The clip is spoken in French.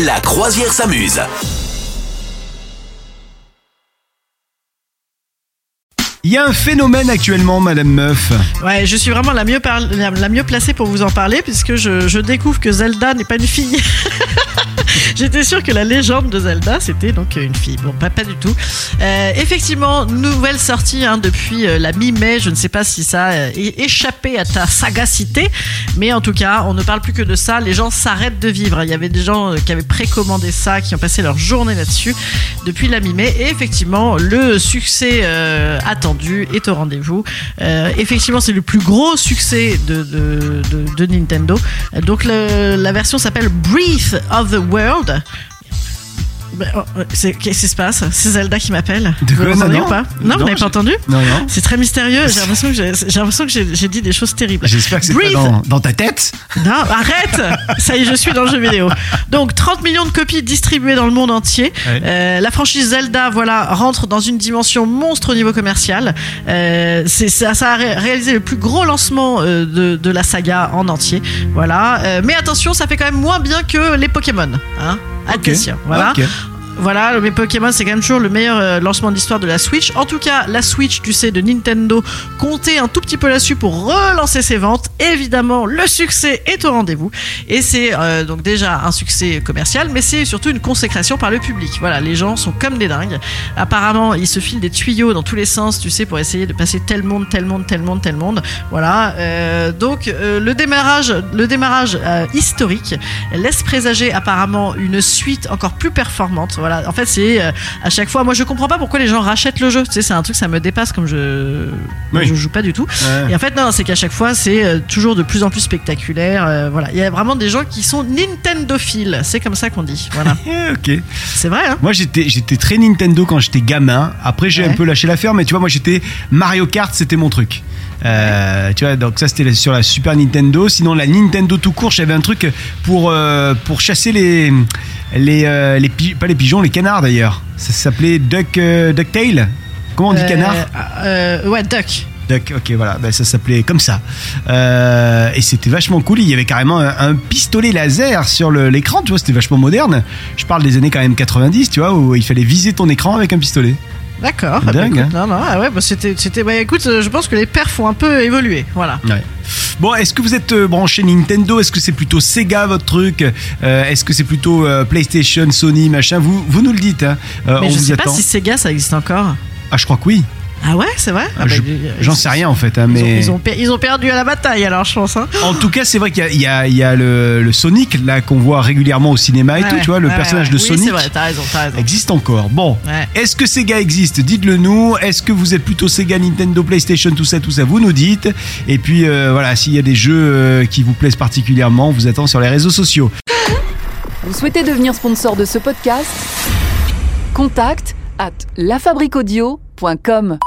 La croisière s'amuse. Il y a un phénomène actuellement, Madame Meuf. Ouais, je suis vraiment la mieux, par- la, la mieux placée pour vous en parler puisque je, je découvre que Zelda n'est pas une fille. J'étais sûre que la légende de Zelda c'était donc une fille. Bon, pas, pas du tout. Euh, effectivement, nouvelle sortie hein, depuis euh, la mi-mai. Je ne sais pas si ça a euh, échappé à ta sagacité, mais en tout cas, on ne parle plus que de ça. Les gens s'arrêtent de vivre. Il y avait des gens euh, qui avaient précommandé ça, qui ont passé leur journée là-dessus depuis la mi-mai. Et effectivement, le succès euh, attendu est au rendez-vous. Euh, effectivement, c'est le plus gros succès de, de, de- Nintendo. Euh, Donc, la version s'appelle Breath of the World. older. Ben, oh, euh, c'est- Qu'est-ce qui se passe? C'est Zelda qui m'appelle. De Vous quoi, l'entendez non? ou pas? Non, vous Non, n'avez pas entendu? Non, non. C'est très mystérieux. J'ai l'impression que j'ai j'ai l'impression que j'ai j'ai dit des choses terribles. J'espère que c'est pas dans, dans ta tête. Non, arrête Ça y est, je suis dans le jeu vidéo. Donc, 30 millions de copies distribuées dans le monde entier. Ouais. Euh, la franchise Zelda, voilà, rentre dans une dimension monstre au niveau commercial. Euh, c'est ça, ça a ré- réalisé le plus gros lancement de, de la saga en entier. Voilà. Euh, mais attention, ça fait quand même moins bien que les Pokémon. Hein Attention. Voilà. Voilà, mais Pokémon, c'est quand même toujours le meilleur euh, lancement de l'histoire de la Switch. En tout cas, la Switch, tu sais, de Nintendo, comptait un tout petit peu là-dessus pour relancer ses ventes. Évidemment, le succès est au rendez-vous. Et c'est euh, donc déjà un succès commercial, mais c'est surtout une consécration par le public. Voilà, les gens sont comme des dingues. Apparemment, ils se filent des tuyaux dans tous les sens, tu sais, pour essayer de passer tel monde, tel monde, tel monde, tel monde. Voilà. euh, donc, le démarrage, historique laisse présager apparemment une suite encore plus performante. Voilà, en fait, c'est euh, à chaque fois. Moi, je comprends pas pourquoi les gens rachètent le jeu. Tu sais, c'est un truc, ça me dépasse comme je Oui. je joue pas du tout. Ouais. Et en fait, non, c'est qu'à chaque fois, c'est euh, toujours de plus en plus spectaculaire. euh, voilà, il y a vraiment des gens qui sont Nintendophiles. C'est comme ça qu'on dit. Voilà, Eh, ok. c'est vrai. Hein Moi j'étais j'étais très Nintendo quand j'étais gamin. Après j'ai Ouais. un peu lâché l'affaire, mais tu vois moi j'étais Mario Kart, c'était mon truc. Euh, tu vois donc ça c'était sur la Super Nintendo. Sinon la Nintendo tout court, j'avais un truc pour euh, pour chasser les les les, les pas les pigeons, les canards d'ailleurs. Ça s'appelait Duck euh, Ducktail. Comment on dit Euh, canard euh, Ouais, Duck. Duck, ok, voilà, ben, ça s'appelait comme ça. Euh, et c'était vachement cool. Il y avait carrément un, un pistolet laser sur l'écran, tu vois, c'était vachement moderne. Je parle des années quand même 90, tu vois, où il fallait viser ton écran avec un pistolet. D'accord. Ah bah, dingue, écoute, Non, non, ah ouais, bah, c'était, c'était. Bah, écoute, euh, je pense que les perfs ont un peu évolué. Voilà. Ouais. Bon, est-ce que vous êtes euh, branché Nintendo? Est-ce que c'est plutôt Sega votre truc? Euh, Est-ce que c'est plutôt euh, PlayStation, Sony, machin? Vous, vous nous le dites. Hein. Euh, Mais on je vous sais attend. pas si Sega ça existe encore. Ah, je crois que oui. Ah ouais, c'est vrai Ah bah, J'en sais rien en fait, hein, Ils, ont, mais ils, ont, per- ils ont perdu à la bataille alors, je pense. Hein. en tout cas, c'est vrai qu'il y a, il y a- il y a le, le Sonic là qu'on voit régulièrement au cinéma et Ouais, tout. Tu vois, le ouais, personnage ouais. de Oui, Sonic. c'est vrai, t'as raison, t'as raison. existe encore. Bon, Ouais. est-ce que Sega existe? Dites-le nous. Est-ce que vous êtes plutôt Sega, Nintendo, PlayStation, tout ça, tout ça Vous nous dites. Et puis euh, voilà, s'il y a des jeux euh, qui vous plaisent particulièrement, on vous attend sur les réseaux sociaux. Vous souhaitez devenir sponsor de ce podcast? Contact à lafabriquaudio.com.